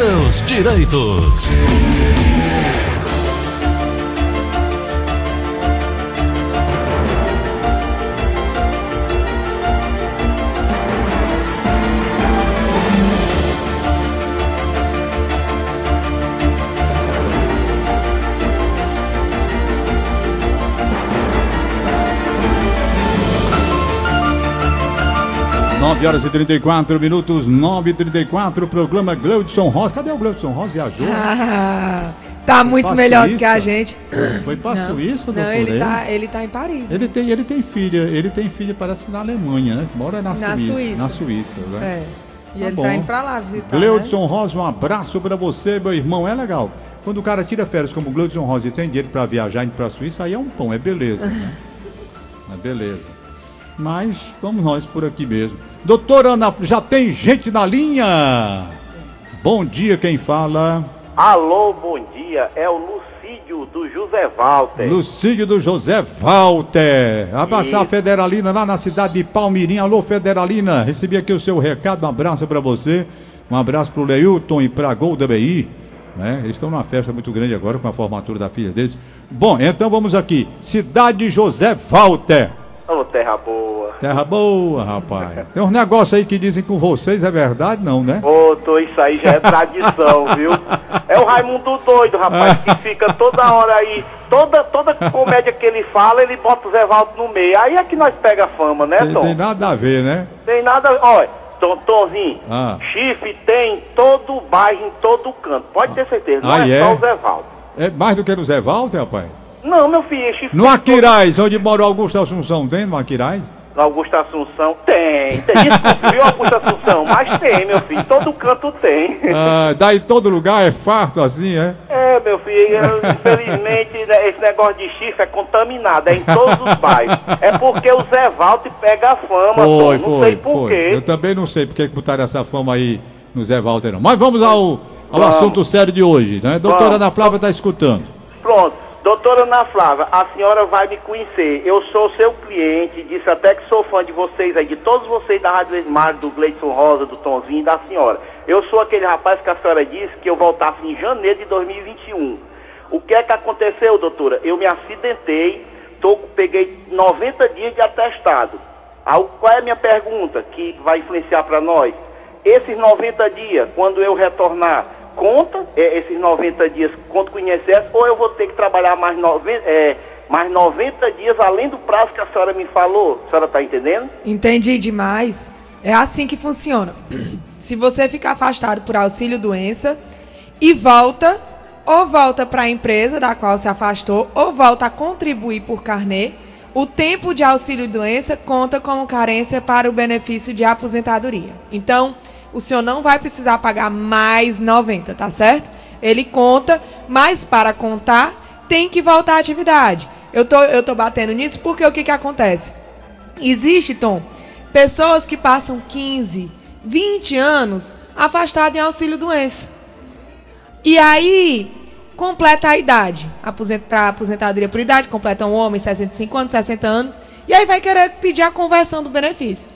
seus direitos. 9 horas e 34 minutos, 9 e 34 programa Gleudson Rosa. Cadê o Gleudson Rosa? Viajou? Ah, tá muito melhor do que a gente. Foi pra não, Suíça, doutor? Não, ele tá, ele tá em Paris. Ele, né? tem, ele tem filha, ele tem filha, parece na Alemanha, né? Mora na, na Suíça, Suíça. Na Suíça, né? É. E tá ele bom. tá indo pra lá visitar. Gleudson né? Rosa, um abraço pra você, meu irmão. É legal. Quando o cara tira férias como o Gleudson Rosa e tem dinheiro pra viajar indo pra Suíça, aí é um pão, é beleza, né? É beleza. Mas vamos nós por aqui mesmo. Doutora Ana, já tem gente na linha? Bom dia, quem fala? Alô, bom dia. É o Lucídio do José Walter. Lucídio do José Walter. Abraçar a Federalina lá na cidade de Palmirim. Alô, Federalina. Recebi aqui o seu recado. Um abraço para você. Um abraço pro Leilton e pra Golda BI. Né? Eles estão numa festa muito grande agora com a formatura da filha deles. Bom, então vamos aqui. Cidade José Walter. Ô, terra boa. Terra boa, rapaz. Tem uns negócios aí que dizem com vocês, é verdade, não, né? Ô, tô, isso aí já é tradição, viu? É o Raimundo doido, rapaz, que fica toda hora aí, toda, toda comédia que ele fala, ele bota o Zé Valdo no meio. Aí é que nós pega fama, né, Tem, Tom? tem nada a ver, né? Tem nada, olha, Tom, Tomzinho, Ah. chifre tem em todo o bairro, em todo canto. Pode ter certeza, não Ah, é, é? só o Zé Valdo. É mais do que no Zé Walter, rapaz? Não, meu filho, é chifre No tem Aquiraz, onde mora o Augusto Assunção, tem no Aquiraz? No Augusto Assunção tem, tem. Desculpe, viu, Augusto Assunção? Mas tem, meu filho. Todo canto tem. Ah, daí todo lugar é farto assim, é? É, meu filho, eu, infelizmente né, esse negócio de chifre é contaminado, é em todos os bairros. É porque o Zé Walter pega a fama. Foi, Não foi, sei por foi. quê. Eu também não sei porque que botaram essa fama aí no Zé Walter, não. Mas vamos ao, ao Vamos. assunto sério de hoje, né? Doutora Vamos. Ana Flávia está escutando. Pronto. Doutora Ana Flávia, a senhora vai me conhecer. Eu sou seu cliente, disse até que sou fã de vocês aí, de todos vocês da Rádio Esmar, do Gleison Rosa, do Tonzinho da senhora. Eu sou aquele rapaz que a senhora disse que eu voltasse em janeiro de 2021. O que é que aconteceu, doutora? Eu me acidentei, tô, peguei 90 dias de atestado. Qual é a minha pergunta que vai influenciar para nós? Esses 90 dias, quando eu retornar, conta é, esses 90 dias, conta com o INSS, ou eu vou ter que trabalhar mais, nove, é, mais 90 dias além do prazo que a senhora me falou? A senhora está entendendo? Entendi demais. É assim que funciona. Se você ficar afastado por auxílio doença e volta, ou volta para a empresa da qual se afastou, ou volta a contribuir por carnê, o tempo de auxílio doença conta como carência para o benefício de aposentadoria. Então, o senhor não vai precisar pagar mais 90, tá certo? Ele conta, mas para contar, tem que voltar à atividade. Eu tô, eu tô batendo nisso porque o que, que acontece? Existe, Tom, pessoas que passam 15, 20 anos afastadas em auxílio doença. E aí, completa a idade. Aposent para aposentadoria por idade, completa um homem 65 anos, 60 anos, e aí vai querer pedir a conversão do benefício.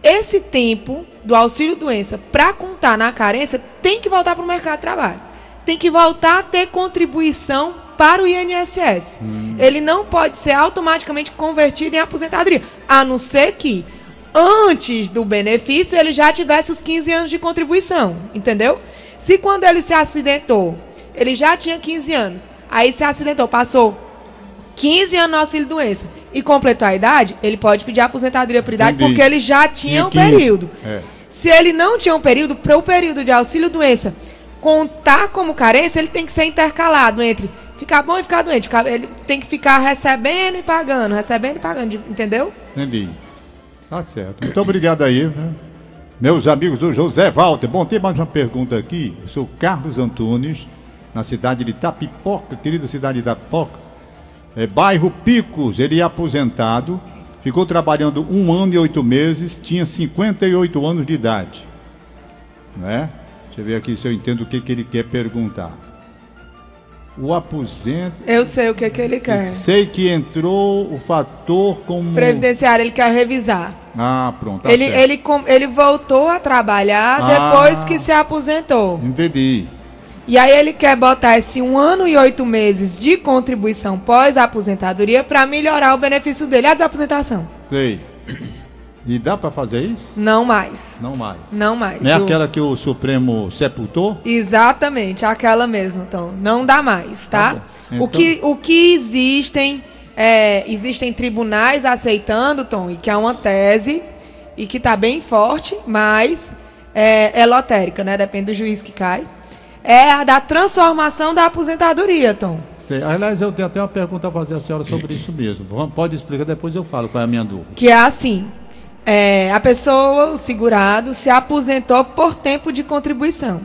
Esse tempo do auxílio doença para contar na carência tem que voltar para o mercado de trabalho. Tem que voltar a ter contribuição para o INSS. Ele não pode ser automaticamente convertido em aposentadoria, a não ser que antes do benefício ele já tivesse os 15 anos de contribuição, entendeu? Se quando ele se acidentou, ele já tinha 15 anos, aí se acidentou, passou 15 anos no auxílio doença e completou a idade, ele pode pedir aposentadoria por idade Entendi. porque ele já tinha um 15. período. É. Se ele não tinha um período, para o período de auxílio doença contar como carência, ele tem que ser intercalado entre ficar bom e ficar doente. Ele tem que ficar recebendo e pagando, recebendo e pagando, de- entendeu? Entendi. Tá certo. Muito obrigado aí, né? Meus amigos do José Walter. Bom, tem mais uma pergunta aqui. Eu sou Carlos Antunes, na cidade de Tapipoca, querida cidade de Tapipoca. É, bairro Picos, ele é aposentado, ficou trabalhando um ano e oito meses, tinha 58 anos de idade. Né? Deixa eu ver aqui se eu entendo o que, que ele quer perguntar. o aposento. Eu sei o que, que ele quer. Sei que entrou o fator como. Previdenciário, ele quer revisar. Ah, pronto. Tá ele, certo. ele, ele voltou a trabalhar Ah. depois que se aposentou. Entendi. E aí ele quer botar esse um ano e oito meses de contribuição pós-aposentadoria para melhorar o benefício dele. A desaposentação. Sei. E dá pra fazer isso? Não mais. Não mais. Não mais. Não é O- aquela que o Supremo sepultou? Exatamente, aquela mesmo, então. Não dá mais, tá? Tá bom. O, que, o que existem, é, existem tribunais aceitando, Tom, e que é uma tese, e que tá bem forte, mas é, é lotérica, né? Depende do juiz que cai. É a da transformação da aposentadoria, Tom. Sei. Aliás, eu tenho até uma pergunta a fazer à senhora sobre isso mesmo. Pode explicar, depois eu falo qual é a minha dúvida. Que é assim: é, a pessoa, o segurado, se aposentou por tempo de contribuição.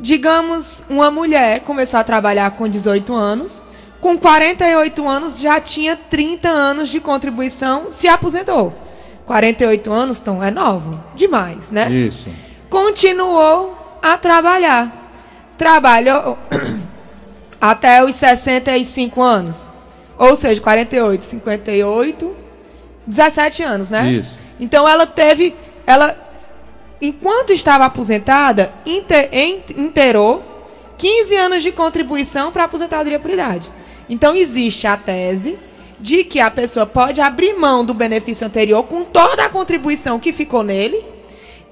Digamos, uma mulher começou a trabalhar com 18 anos, com 48 anos já tinha 30 anos de contribuição, se aposentou. 48 anos, Tom, é novo, demais, né? Isso. Continuou a trabalhar. Trabalhou até os 65 anos. Ou seja, 48, 58, 17 anos, né? Isso. Então ela teve. Ela, enquanto estava aposentada, inte- en- inteirou 15 anos de contribuição para a aposentadoria por idade. Então existe a tese de que a pessoa pode abrir mão do benefício anterior com toda a contribuição que ficou nele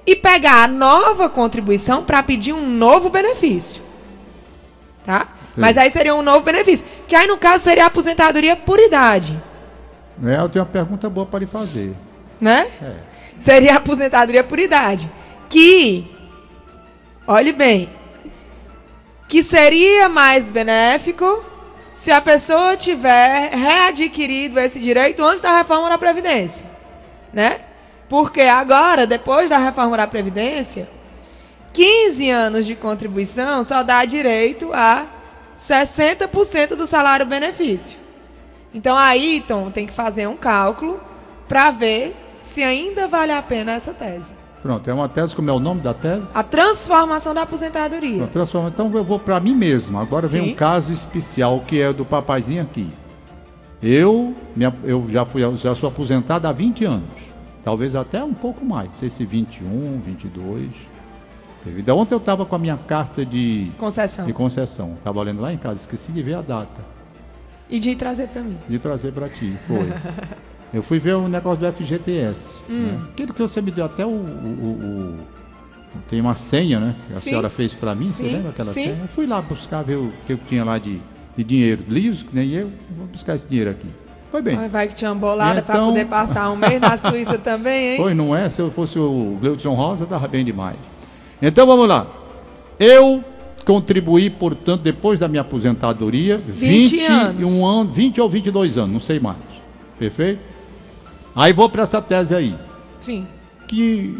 e pegar a nova contribuição para pedir um novo benefício. Tá? Sim. Mas aí seria um novo benefício. Que aí, no caso, seria a aposentadoria por idade. É, eu tenho uma pergunta boa para lhe fazer. Né? É. Seria a aposentadoria por idade. Que, olhe bem, que seria mais benéfico se a pessoa tiver readquirido esse direito antes da reforma da Previdência. Né? Porque agora, depois da reforma da Previdência, 15 anos de contribuição só dá direito a 60% do salário benefício. Então aí, Tom, tem que fazer um cálculo para ver se ainda vale a pena essa tese. Pronto, é uma tese, como é o nome da tese? A transformação da aposentadoria. Não, transforma- Então eu vou para mim mesmo. Agora vem Sim. um caso especial que é do papaizinho aqui. Eu, minha- eu já fui já sou aposentado há 20 anos. Talvez até um pouco mais. Não sei se 21, 22. Teve- Da ontem eu estava com a minha carta de, Concessão. de concessão. Estava olhando lá em casa, esqueci de ver a data. E de trazer para mim. De trazer para ti. Foi. eu fui ver o negócio do FGTS. Hum. Né? Aquele que você me deu até o. o- o- tem uma senha, né? Que a Sim. senhora fez para mim. Você Sim, lembra aquela sim. senha? Eu fui lá buscar ver o que eu tinha lá de, de dinheiro liso, que nem eu. Vou buscar esse dinheiro aqui. Foi bem. Ai, Vai que tinha bolada para Então- poder passar um mês na Suíça também, hein? Foi, não é? Se eu fosse o Gleudson Rosa, dava bem demais. Então vamos lá. Eu contribuí, portanto, depois da minha aposentadoria, 20 21 anos. anos, 20 ou 22 anos, não sei mais. Perfeito? Aí vou para essa tese aí. Sim. Que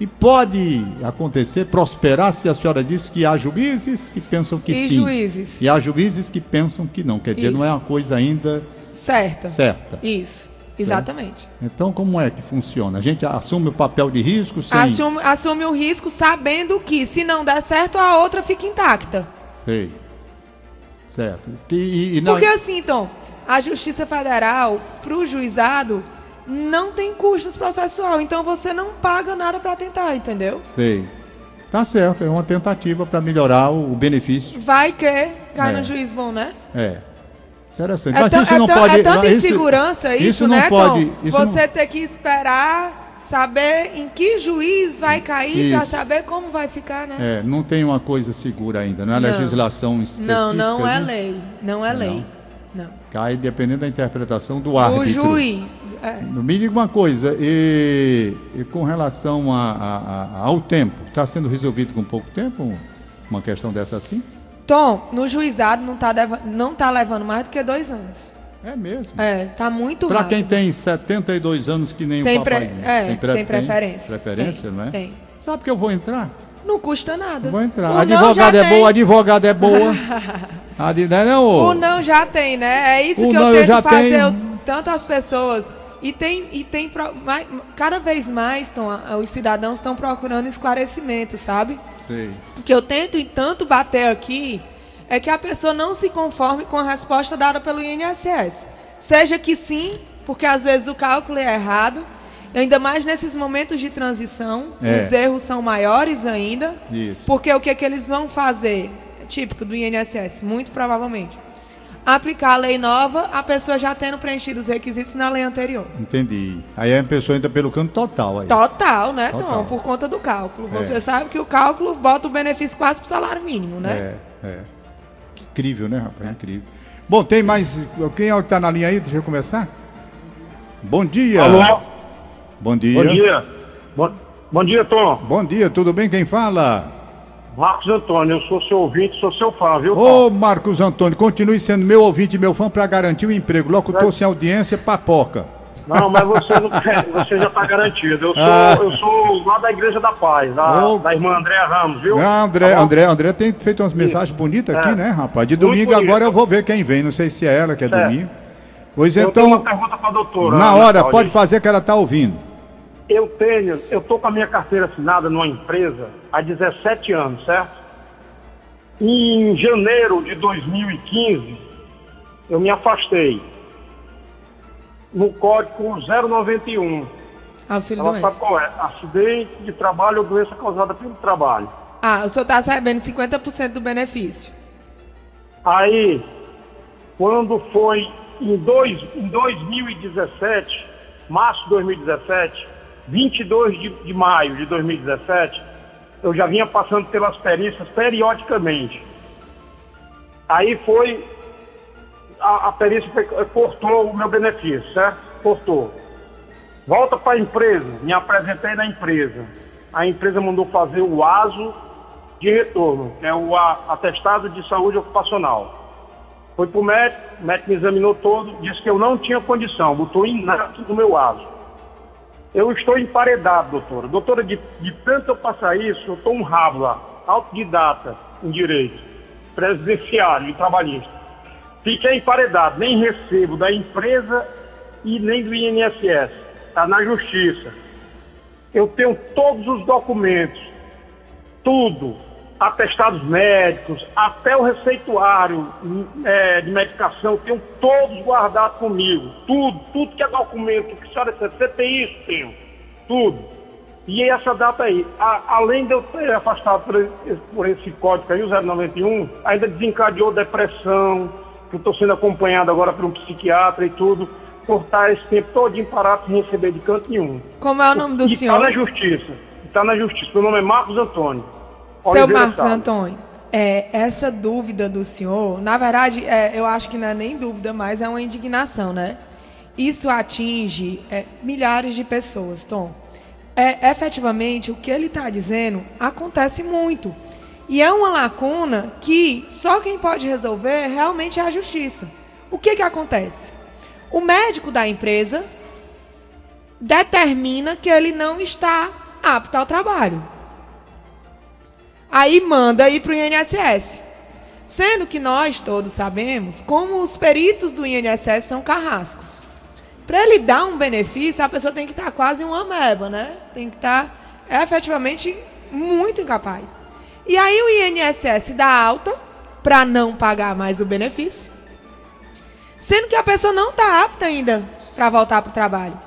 e pode acontecer, prosperar, se a senhora disse que há juízes que pensam que e sim. juízes. E há juízes que pensam que não. Quer dizer, Isso. não é uma coisa ainda Certa. certa. Isso. Exatamente. Então, como é que funciona? A gente assume o papel de risco sem. Assume, assume o risco sabendo que, se não der certo, a outra fica intacta. Sei. Certo. Que- E, e não- Porque assim, Tom, a Justiça Federal, para o juizado, não tem custos processual. Então você não paga nada para tentar, entendeu? Sei. Tá certo, é uma tentativa para melhorar o, o benefício. Vai que cai É. no juiz bom, né? É. Interessante. É, Mas isso é não pode. é tanta insegurança isso, isso não né, pode. Tom? isso não- Você ter que esperar saber em que juiz vai cair para saber como vai ficar, né? É, não tem uma coisa segura ainda, não é Não. legislação específica. não, não é né? lei. Não é lei. Não. Cai dependendo da interpretação do O árbitro. juiz. é. Me diga uma coisa, e, e com relação a- a- a- ao tempo, está sendo resolvido com pouco tempo uma questão dessa assim? Tom, no juizado não tá, deva- não tá levando mais do que dois anos. É mesmo. É, tá muito Para quem tem 72 anos que nem tem, o pre- papai. é, pre- tem preferência. preferência, Tem, não é? Tem. Sabe que eu vou entrar? Não custa nada. Vou entrar. O já é tem. boa, advogado é boa. Adi, não é não, ô? O não já tem, né? É isso O que eu eu tento já fazer tenho. eu- tanto as pessoas. E tem, e tem pro- cada vez mais Tom, a- os cidadãos estão procurando esclarecimento, sabe? Sei. que eu tento e tanto bater aqui é que a pessoa não se conforme com a resposta dada pelo INSS. Seja que sim, porque às vezes o cálculo é errado, ainda mais nesses momentos de transição, É. os erros são maiores ainda, Isso. porque o que, que eles vão fazer? Típico do INSS, muito provavelmente. Aplicar a lei nova, a pessoa já tendo preenchido os requisitos na lei anterior. Entendi. Aí a pessoa entra pelo canto total aí. Total, né, Total. Tom? Por conta do cálculo. É. Você sabe que o cálculo bota o benefício quase pro salário mínimo, né? É, é. Incrível, né, rapaz? Incrível. Bom, tem mais. Quem é o que tá na linha aí? Deixa eu começar. Bom dia. Alô? Bom dia. Bom dia. Bom, bom dia, Tom. Bom dia, tudo bem? Quem fala? Marcos Antônio, eu sou seu ouvinte, sou seu fã, viu? Ô, Marcos Antônio, continue sendo meu ouvinte e meu fã para garantir o emprego. Locutor sem audiência, papoca. Não, mas você não você já está garantido. Eu sou, Ah. eu sou lá da Igreja da Paz, da, da irmã Andréa Ramos, viu? Ah, André, Tá? André, André tem feito umas mensagens bonitas aqui, É. né, rapaz? De Muito domingo bonito. agora eu vou ver quem vem. Não sei se é ela que é Certo. domingo. Pois Eu tenho então, uma pergunta para a doutora. na hora, pode fazer que ela tá ouvindo. Eu tenho, eu tô com a minha carteira assinada numa empresa há 17 anos, certo? Em janeiro de 2015, eu me afastei. No código 091. Auxílio Ela doença. sabe qual é? Acidente de trabalho ou doença causada pelo trabalho. Ah, o senhor está recebendo 50% do benefício. Aí, quando foi em, dois, em 2017, março de 2017, 22 de, de maio de 2017, eu já vinha passando pelas perícias periodicamente. Aí foi, a, a perícia cortou o meu benefício, certo? Cortou. Volta para a empresa, me apresentei na empresa. A empresa mandou fazer o ASO de retorno, que é o atestado de saúde ocupacional. Foi para o médico, o médico me examinou todo, disse que eu não tinha condição, botou inato no meu ASO. Eu estou emparedado, doutora. Doutora, de, de tanto eu passar isso, eu estou um rabo lá, autodidata em direito, presidenciário e trabalhista. Fiquei emparedado, nem recebo da empresa e nem do INSS. Está na justiça. Eu tenho todos os documentos, tudo, atestados médicos, até o receituário eh, de medicação, tenho todos guardados comigo. Tudo, tudo que é documento que a senhora recebe, você tem isso? Tenho. Tudo. E essa data aí, a- além de eu ter afastado por esse, por esse código aí, o 091, ainda desencadeou depressão, que eu estou sendo acompanhado agora por um psiquiatra e tudo, por estar esse tempo todinho parado sem receber de canto nenhum. Como é o nome do e senhor? está na justiça. Está na justiça. Meu nome é Marcos Antônio. Seu Marcos. Antônio, é, essa dúvida do senhor, na verdade, é, eu acho que não é nem dúvida, mas é uma indignação, né? Isso atinge é, milhares de pessoas, Tom. É, efetivamente, o que ele está dizendo acontece muito. E é uma lacuna que só quem pode resolver realmente é a justiça. O que, que acontece? O médico da empresa determina que ele não está apto ao trabalho. Aí manda ir para o INSS. Sendo que nós todos sabemos como os peritos do INSS são carrascos. Para ele dar um benefício, a pessoa tem que estar quase uma ameba, né? Tem que estar efetivamente muito incapaz. E aí o INSS dá alta para não pagar mais o benefício. Sendo que a pessoa não está apta ainda para voltar para o trabalho.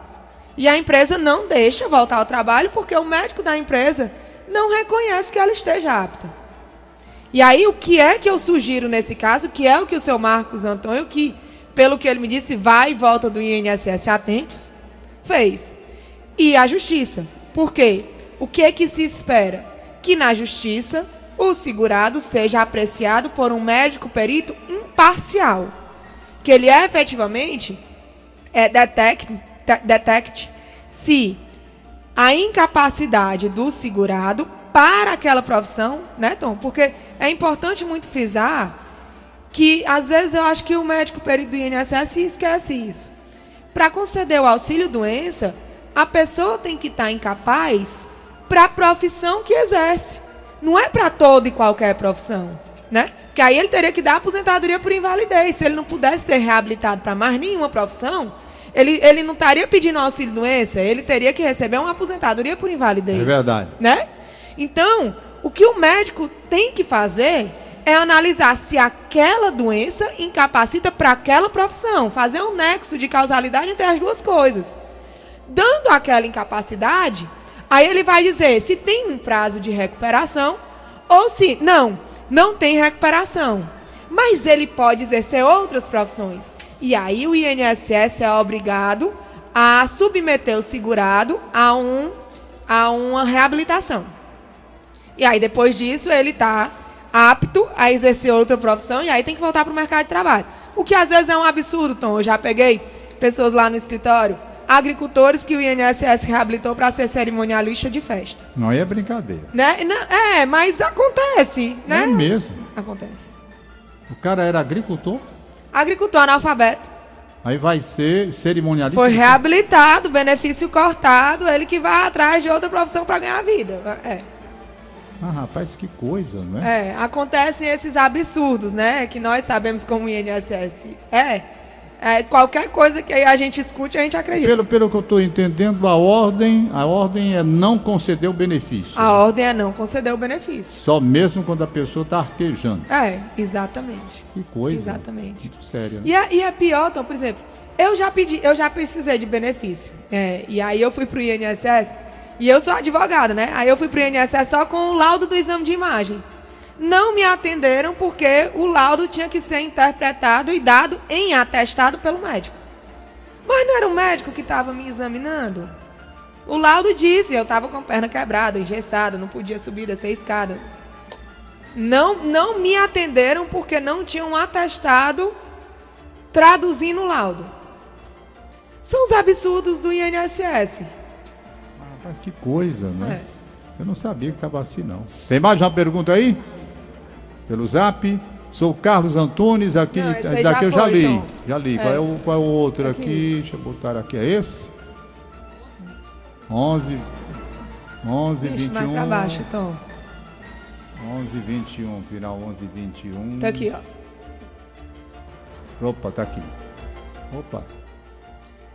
E a empresa não deixa voltar ao trabalho porque o médico da empresa não reconhece que ela esteja apta. E aí, o que é que eu sugiro nesse caso, que é o que o seu Marcos Antônio, que, pelo que ele me disse, vai e volta do INSS a tempos, fez. E a justiça. Por quê? O que é que se espera? Que na justiça o segurado seja apreciado por um médico perito imparcial. Que ele efetivamente é, detecte, te- detecte se a incapacidade do segurado para aquela profissão, né, Tom? Porque é importante muito frisar que, às vezes, eu acho que o médico perito do INSS esquece isso. Para conceder o auxílio-doença, a pessoa tem que estar incapaz para a profissão que exerce. Não é para toda e qualquer profissão, né? Porque aí ele teria que dar aposentadoria por invalidez. Se ele não pudesse ser reabilitado para mais nenhuma profissão, ele, ele não estaria pedindo auxílio-doença, ele teria que receber uma aposentadoria por invalidez. É verdade. Né? Então, o que o médico tem que fazer é analisar se aquela doença incapacita para aquela profissão, fazer um nexo de causalidade entre as duas coisas. Dando aquela incapacidade, aí ele vai dizer se tem um prazo de recuperação ou se não, não tem recuperação. Mas ele pode exercer outras profissões. E aí o INSS é obrigado a submeter o segurado a, um, a uma reabilitação. E aí depois disso ele está apto a exercer outra profissão e aí tem que voltar para o mercado de trabalho. O que às vezes é um absurdo, Tom. Eu já peguei pessoas lá no escritório, agricultores que o INSS reabilitou para ser cerimonialista de festa. Não é brincadeira. Né? É, mas acontece, né? É mesmo. Acontece. O cara era agricultor? Agricultor analfabeto. Aí vai ser cerimonialista? Foi reabilitado, benefício cortado, ele que vai atrás de outra profissão para ganhar vida. É. Ah, rapaz, que coisa, né? É, acontecem esses absurdos, né? Que nós sabemos como o INSS é. É qualquer coisa que a gente escute, a gente acredita. Pelo, pelo que eu estou entendendo, a ordem, a ordem é não conceder o benefício. A ordem é não conceder o benefício. Só mesmo quando a pessoa está arquejando. É, exatamente. Que coisa. Exatamente. Muito sério. Né? E, é, e é pior, então, por exemplo, eu já pedi, eu já precisei de benefício. É, e aí eu fui para o INSS e eu sou advogada, né? Aí eu fui pro INSS só com o laudo do exame de imagem. Não me atenderam porque o laudo tinha que ser interpretado e dado em atestado pelo médico. Mas não era o médico que estava me examinando? O laudo disse, eu estava com a perna quebrada, engessada, não podia subir, descer escadas. Não, não me atenderam porque não tinham atestado traduzindo o laudo. São os absurdos do INSS. Mas que coisa, né? É. Eu não sabia que estava assim, não. Tem mais uma pergunta aí? Pelo zap? Sou Carlos Antunes, aqui, não, daqui eu já foi, li. Então. Já li. É. Qual, é o, qual é o outro aqui? aqui? Deixa eu botar aqui. É esse? 11, 11, Ixi, 21. Mais pra baixo, então. 11, 21, final 11, 21. Tá aqui, ó. Opa, tá aqui. Opa.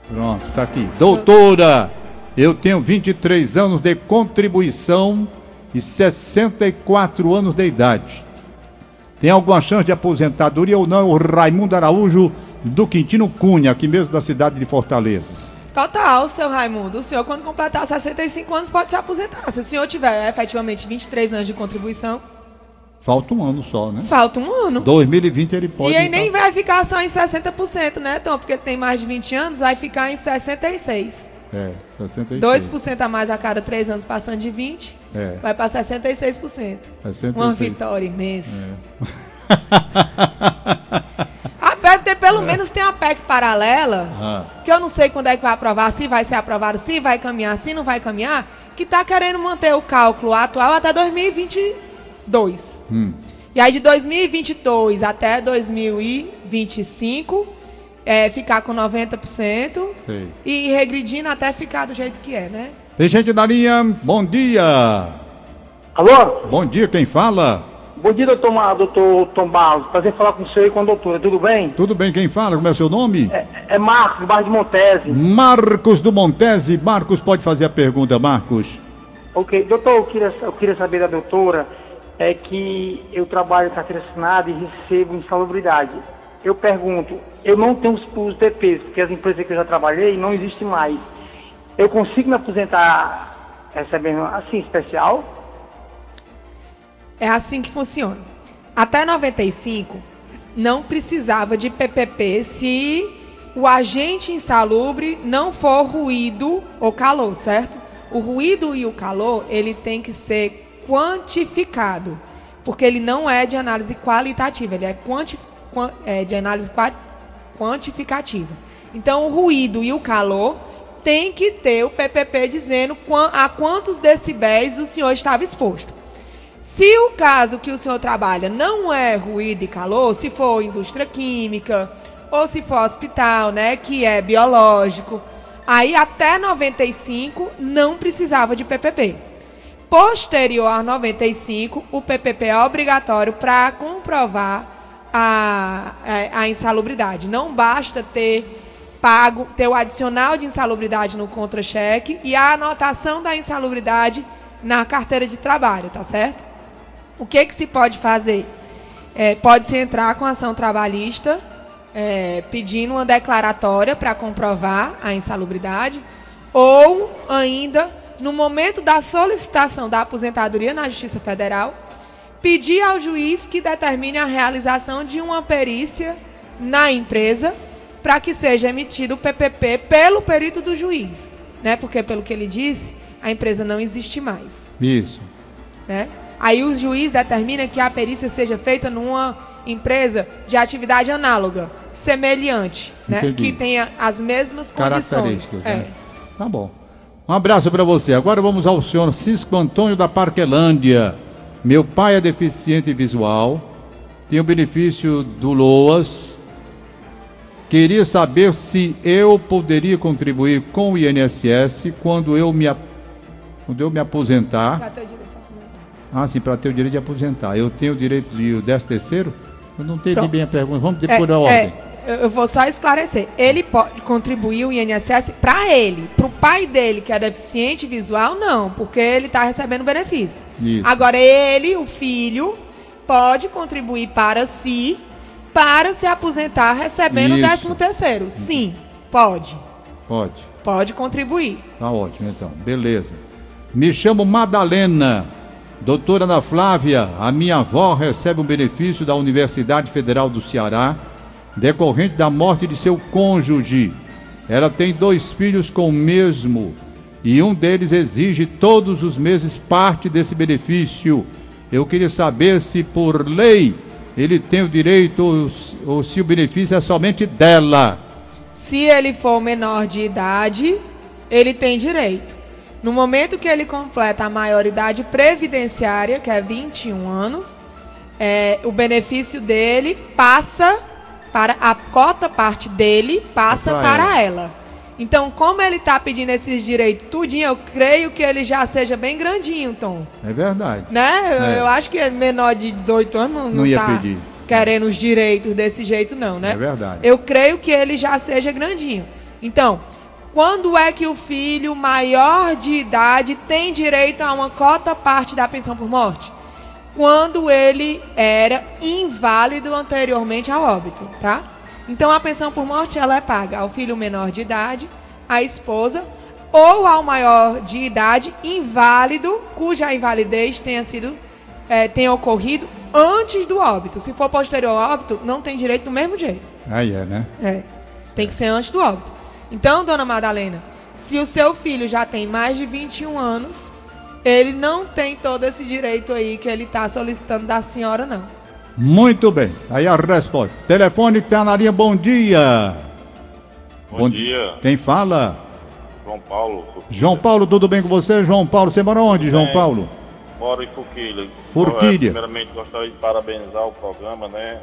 Pronto, tá aqui. Doutora eu tenho 23 anos de contribuição e 64 anos de idade. Tem alguma chance de aposentadoria ou não? O Raimundo Araújo do Quintino Cunha, aqui mesmo da cidade de Fortaleza. Total, seu Raimundo. O senhor, quando completar 65 anos, pode se aposentar. Se o senhor tiver efetivamente 23 anos de contribuição. Falta um ano só, né? Falta um ano. 2020 ele pode. E aí nem vai ficar só em 60%, né, Tom? Porque tem mais de 20 anos, vai ficar em 66%. É, 66. 2% a mais a cada 3 anos, passando de 20%, é. vai para 66%. 66. Uma vitória imensa. É. a PEC tem, pelo é. menos tem uma PEC paralela, ah. que eu não sei quando é que vai aprovar, se vai ser aprovado, se vai caminhar, se não vai caminhar, que está querendo manter o cálculo atual até 2022. Hum. E aí de 2022 até 2025 é, ficar com 90% Sei. e regredindo até ficar do jeito que é, né? Tem gente na linha, bom dia! Alô? Bom dia, quem fala? Bom dia, doutor, doutor Tom Barros. Prazer falar com você e com a doutora, tudo bem? Tudo bem, quem fala? Como é o seu nome? É, é Marcos, do bairro de Montese. Marcos do Montese. Marcos, pode fazer a pergunta, Marcos. Ok, doutor, eu queria, eu queria saber da doutora é que eu trabalho em carteira assinada e recebo insalubridade eu pergunto, eu não tenho os DPs, porque as empresas que eu já trabalhei não existem mais. Eu consigo me aposentar recebendo assim especial? É assim que funciona. Até 95 não precisava de PPP se o agente insalubre não for ruído ou calor, certo? O ruído e o calor, ele tem que ser quantificado, porque ele não é de análise qualitativa, ele é quantificado é, de análise quantificativa. Então, o ruído e o calor tem que ter o PPP dizendo a quantos decibéis o senhor estava exposto. Se o caso que o senhor trabalha não é ruído e calor, se for indústria química ou se for hospital, né, que é biológico, aí até 95 não precisava de PPP. Posterior a 95, o PPP é obrigatório para comprovar a, a, a insalubridade. Não basta ter pago, ter o adicional de insalubridade no contra-cheque e a anotação da insalubridade na carteira de trabalho, tá certo? O que que se pode fazer? é, pode-se entrar com ação trabalhista é, pedindo uma declaratória para comprovar a insalubridade, ou ainda, no momento da solicitação da aposentadoria na Justiça Federal, pedir ao juiz que determine a realização de uma perícia na empresa para que seja emitido o PPP pelo perito do juiz, né? Porque pelo que ele disse, a empresa não existe mais, Isso. né? Aí o juiz determina que a perícia seja feita numa empresa de atividade análoga, semelhante, né? Que tenha as mesmas condições. Características. É. Né? Tá bom. Um abraço para você. Agora vamos ao senhor Cisco Antônio da Parquelândia. Meu pai é deficiente visual, tem o benefício do LOAS. Queria saber se eu poderia contribuir com o INSS quando eu me, quando eu me aposentar. Pra ter o direito a aposentar. Ah, sim, para ter o direito de aposentar. Eu tenho o direito de o 13 terceiro? Eu não entendi Pronto. bem a pergunta. Vamos ter É, por é, ordem. eu eu vou só esclarecer. Ele pode contribuir o INSS para ele. Para o pai dele, que é deficiente visual, não, porque ele está recebendo benefício. Isso. Agora, ele, o filho, pode contribuir para si, para se aposentar recebendo o Isso. 13 terceiro. Sim, pode. Pode. Pode contribuir. Tá ótimo, então. Beleza. Me chamo Madalena. Doutora Ana Flávia, a minha avó recebe um benefício da Universidade Federal do Ceará, decorrente da morte de seu cônjuge. Ela tem dois filhos com o mesmo e um deles exige todos os meses parte desse benefício. Eu queria saber se, por lei, ele tem o direito ou, ou se o benefício é somente dela. Se ele for menor de idade, ele tem direito. No momento que ele completa a maioridade previdenciária, que é 21 anos, é, o benefício dele passa para a cota parte dele passa É para ela. Então, como ele está pedindo esses direitos tudinho, eu creio que ele já seja bem grandinho, Tom. É verdade. Né? Eu, É. eu acho que menor de 18 anos não, Não ia tá pedir. querendo os direitos desse jeito, não, né? É verdade. Eu creio que ele já seja grandinho. Então, quando é que o filho maior de idade tem direito a uma cota parte da pensão por morte? Quando ele era inválido anteriormente ao óbito, tá? Então a pensão por morte ela é paga ao filho menor de idade, à esposa ou ao maior de idade inválido cuja invalidez tenha sido eh, tenha ocorrido antes do óbito. Se for posterior ao óbito, não tem direito do mesmo jeito. Aí é, né? É. Tem que ser antes do óbito. Então, dona Madalena, se o seu filho já tem mais de 21 anos, ele não tem todo esse direito aí que ele está solicitando da senhora, não. Muito bem. Aí a resposta. Telefone que tá na linha, bom dia. Bom, dia, Quem fala? João Paulo. João Paulo, tudo bem com você? João Paulo, você mora onde, João bem. Paulo? Moro em Forquilha. Forquilha. Eu, é, primeiramente, gostaria de parabenizar o programa, né?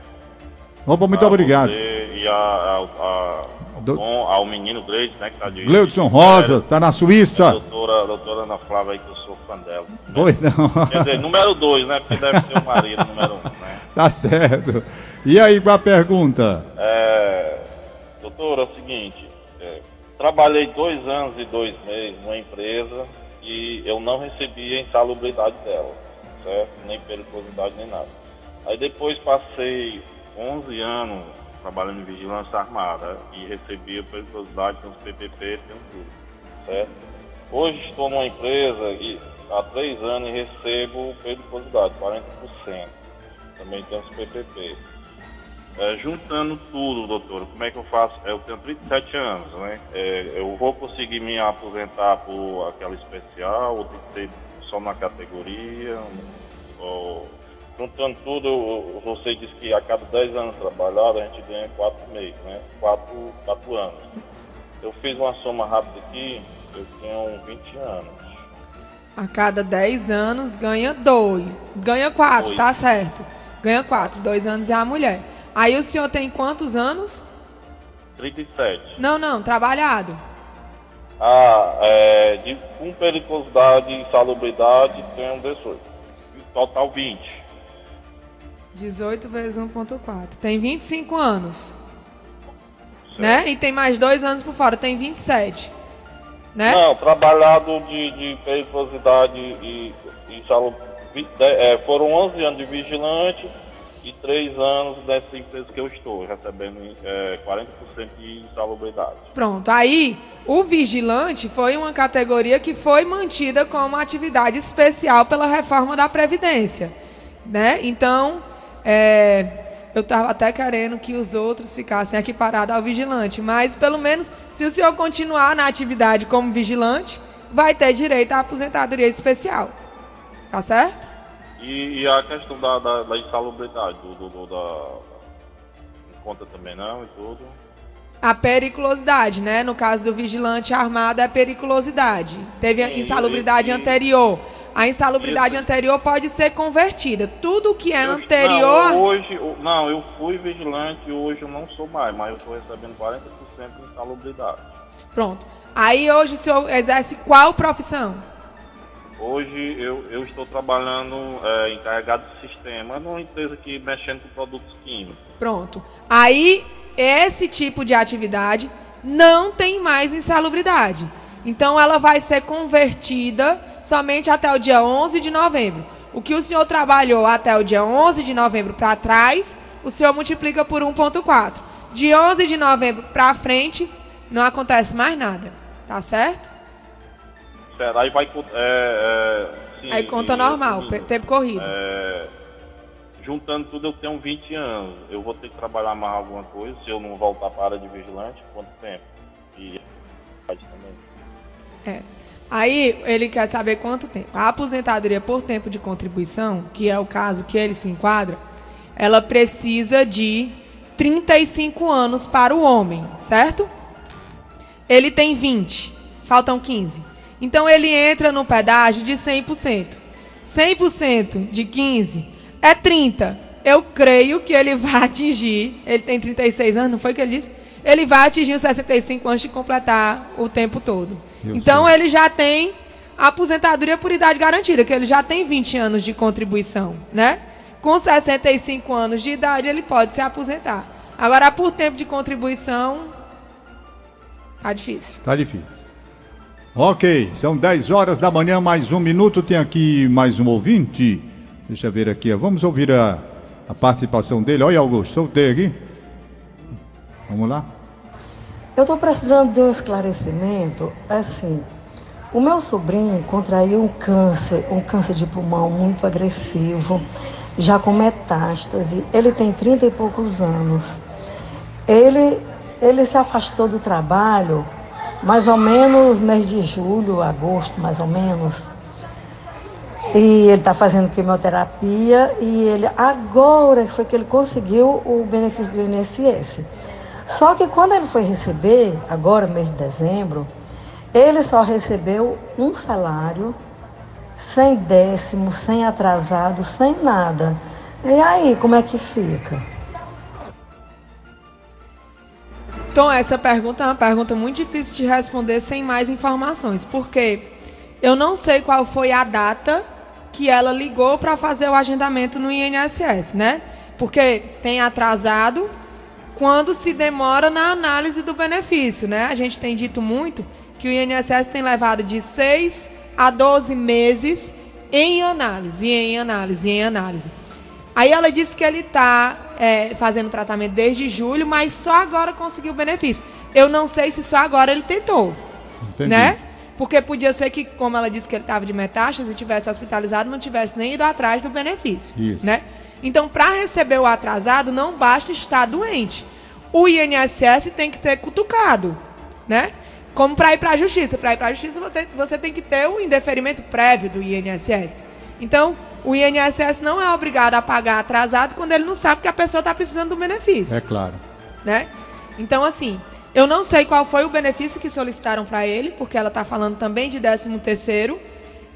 Opa, muito A obrigado. E a, a, a- Do- bom- ao menino Gleison, né? Que tá de, Gleudson Rosa, tá na A Suíça. doutora, a doutora Ana Flávia aí, que eu sou fã dela. Pois não. Quer dizer, número dois, né? Porque deve ser o marido, número um, né? tá certo. E aí, qual a pergunta? É, doutora, é o seguinte, é, trabalhei dois anos e dois meses numa empresa e eu não recebi a insalubridade dela, certo? Nem periculosidade, nem nada. Aí depois passei 11 anos trabalhando em vigilância armada e recebi a periculosidade com os PPP, tem tudo, certo? Hoje estou numa empresa e há três anos recebo periculosidade, 40%. Também tem os PPP. É, juntando tudo, doutor, como é que eu faço? Eu tenho 37 anos, né? É, eu vou conseguir me aposentar por aquela especial, ou tem que ser só na categoria? Ou, juntando tudo, você disse que a cada 10 anos trabalhado a gente ganha 4 meses, né? 4, 4 anos. Eu fiz uma soma rápida aqui, eu tenho 20 anos. A cada 10 anos ganha 2. Ganha 4, Dois. tá certo. Ganha 4. 2 anos é a mulher. Aí o senhor tem quantos anos? 37. Não, não, trabalhado. Ah, é, de, com periculosidade e salubridade tenho 18. E Total 20. 18 vezes 1.4. Tem 25 anos. Né? E tem mais 2 anos por fora. Tem 27. Né? Não, trabalhado de, de periculosidade e, e salubridade. É, foram 11 anos de vigilante e três anos dessa empresa que eu estou, recebendo é, 40% de insalubridade. Pronto. Aí, o vigilante foi uma categoria que foi mantida como atividade especial pela reforma da Previdência. Né? Então, é, eu estava até querendo que os outros ficassem equiparados ao vigilante, mas pelo menos, se o senhor continuar na atividade como vigilante, vai ter direito à aposentadoria especial. Tá certo? E, e a questão da, da, da insalubridade, do, do, do, da. conta também não e tudo. A periculosidade, né? No caso do vigilante armado é periculosidade. Teve a insalubridade e, anterior. A insalubridade isso. anterior pode ser convertida. Tudo que é eu, anterior. Não, hoje, não, eu fui vigilante e hoje eu não sou mais, mas eu estou recebendo 40% de insalubridade. Pronto. Aí hoje o senhor exerce qual profissão? Hoje eu, eu estou trabalhando é, encarregado de sistema numa empresa que mexendo com produtos químicos. Pronto. Aí esse tipo de atividade não tem mais insalubridade. Então ela vai ser convertida somente até o dia 11 de novembro. O que o senhor trabalhou até o dia 11 de novembro para trás, o senhor multiplica por 1.4. De 11 de novembro para frente, não acontece mais nada. Tá certo? Certo, aí vai. É, é, sim, aí conta normal, tempo corrido. É, juntando tudo, eu tenho 20 anos. Eu vou ter que trabalhar mais alguma coisa se eu não voltar para a área de vigilante? Quanto tempo? E também. É. Aí ele quer saber quanto tempo. A aposentadoria por tempo de contribuição, que é o caso que ele se enquadra, ela precisa de 35 anos para o homem, certo? Ele tem 20, faltam 15. Então ele entra no pedágio de 100%. 100% de 15 é 30. Eu creio que ele vai atingir, ele tem 36 anos, não foi que ele disse? Ele vai atingir os 65 antes de completar o tempo todo. Eu então sei. ele já tem aposentadoria por idade garantida, que ele já tem 20 anos de contribuição, né? Com 65 anos de idade ele pode se aposentar. Agora por tempo de contribuição tá difícil. Tá difícil. Ok, são 10 horas da manhã, mais um minuto. Tem aqui mais um ouvinte. Deixa eu ver aqui. Vamos ouvir a, a participação dele. Olha, Augusto, soltei aqui. Vamos lá. Eu estou precisando de um esclarecimento. Assim, o meu sobrinho contraiu um câncer, um câncer de pulmão muito agressivo, já com metástase. Ele tem 30 e poucos anos. Ele, ele se afastou do trabalho mais ou menos mês de julho, agosto, mais ou menos. E ele está fazendo quimioterapia e ele agora foi que ele conseguiu o benefício do INSS. Só que quando ele foi receber, agora mês de dezembro, ele só recebeu um salário, sem décimo, sem atrasado, sem nada. E aí, como é que fica? Então, essa pergunta é uma pergunta muito difícil de responder sem mais informações, porque eu não sei qual foi a data que ela ligou para fazer o agendamento no INSS, né? Porque tem atrasado quando se demora na análise do benefício, né? A gente tem dito muito que o INSS tem levado de 6 a 12 meses em análise, em análise, em análise. Aí ela disse que ele está é, fazendo tratamento desde julho, mas só agora conseguiu o benefício. Eu não sei se só agora ele tentou. Entendi. Né? Porque podia ser que, como ela disse que ele estava de metástase e tivesse hospitalizado, não tivesse nem ido atrás do benefício. Isso. Né? Então, para receber o atrasado, não basta estar doente. O INSS tem que ter cutucado. Né? Como para ir para a justiça. Para ir para a justiça, você tem que ter o indeferimento prévio do INSS. Então, o INSS não é obrigado a pagar atrasado quando ele não sabe que a pessoa está precisando do benefício. É claro. Né? Então, assim, eu não sei qual foi o benefício que solicitaram para ele, porque ela está falando também de 13 terceiro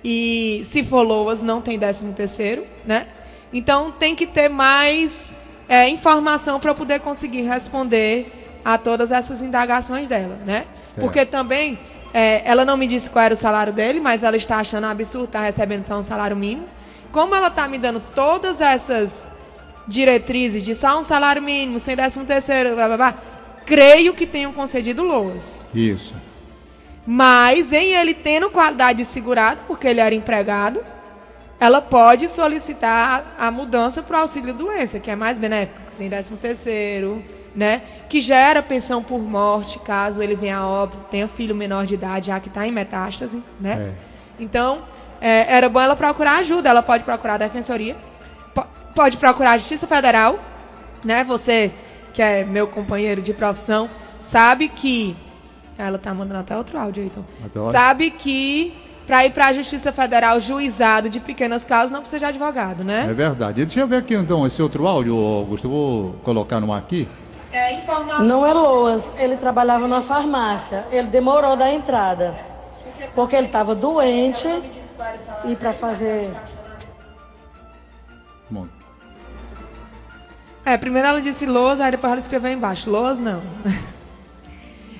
e se for LOAS não tem 13 terceiro, né? Então tem que ter mais é, informação para poder conseguir responder a todas essas indagações dela, né? Certo. Porque também é, ela não me disse qual era o salário dele, mas ela está achando absurdo estar tá recebendo só um salário mínimo como ela está me dando todas essas diretrizes de só um salário mínimo, sem décimo terceiro, blá, blá, blá, creio que tenham concedido loas. Isso. Mas em ele tendo qualidade de segurado, porque ele era empregado, ela pode solicitar a mudança para o auxílio doença, que é mais benéfico, que tem 13 terceiro, né? Que gera pensão por morte, caso ele venha a óbito, tenha filho menor de idade, já que está em metástase, né? Então, é, era bom ela procurar ajuda. Ela pode procurar a defensoria, po- pode procurar a Justiça Federal, né? Você que é meu companheiro de profissão sabe que ela tá mandando até outro áudio, então. Sabe que para ir para a Justiça Federal, juizado de pequenas causas não precisa de advogado, É né? verdade. Deixa eu ver aqui então esse outro áudio, Augusto. Eu vou colocar no ar aqui. É, informação. Não é Loas, ele trabalhava na farmácia. Ele demorou da entrada. Porque ele estava doente e para fazer. Bom, É, primeiro ela disse Los, aí depois ela escreveu embaixo. Los não.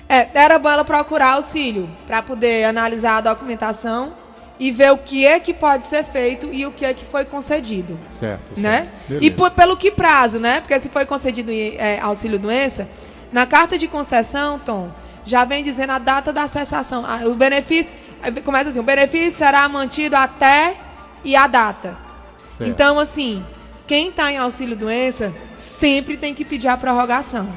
É, era bom ela procurar auxílio para poder analisar a documentação e ver o que é que pode ser feito e o que é que foi concedido. certo. né? certo. E por- pelo que prazo, né? Porque se foi concedido é, auxílio doença, na carta de concessão, Tom, já vem dizendo a data da cessação. O benefício começa assim: o benefício será mantido até e a data. Certo. Então, assim, quem está em auxílio doença sempre tem que pedir a prorrogação.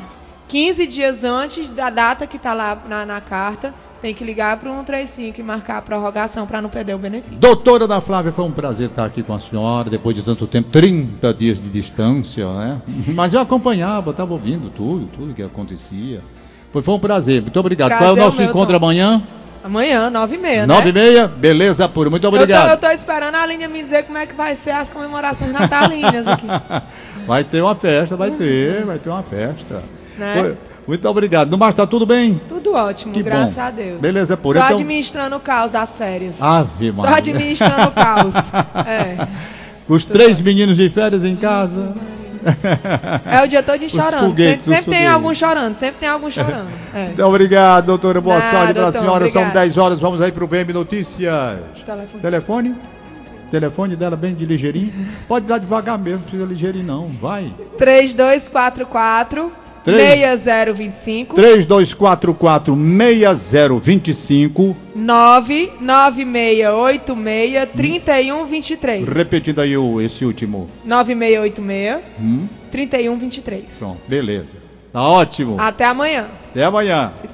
15 dias antes da data que está lá na, na carta, tem que ligar para o 135 e marcar a prorrogação para não perder o benefício. Doutora da Flávia, foi um prazer estar aqui com a senhora, depois de tanto tempo, 30 dias de distância, né? Mas eu acompanhava, estava ouvindo tudo, tudo que acontecia. Foi, foi um prazer, muito obrigado. Qual é o Prazer nosso encontro Tom. amanhã? Amanhã, 9h30, né? Nove e meia? Beleza, puro. Muito Eu tô, obrigado. eu tô esperando a Línia me dizer como é que vai ser as comemorações natalinas aqui. Vai ser uma festa, vai ter, vai ter uma festa. Né? Muito obrigado. No mais, tá tudo bem? Tudo ótimo, Que graças bom. a Deus. Beleza, por Só então- administrando o caos das férias. Ave Só Maria. administrando o caos. É. Os três meninos de férias em casa. É o dia todo Os chorando. Sempre, foguetes, os sempre tem algum chorando, sempre tem algum chorando. É. Então, obrigado, doutora. Boa Nada, sorte para a senhora. São obrigada. 10 horas. Vamos aí para o VM Notícias. Telefone. Telefone? Telefone dela bem de ligeirinho. Pode dar devagar mesmo, não precisa ligeirinho não. Vai. 3244 Três. 6025 3244 6025. 99686 3123. Repetindo aí o, esse último. 9686 Hum, 3123. pronto, beleza. Tá ótimo. Até amanhã. Até amanhã. Se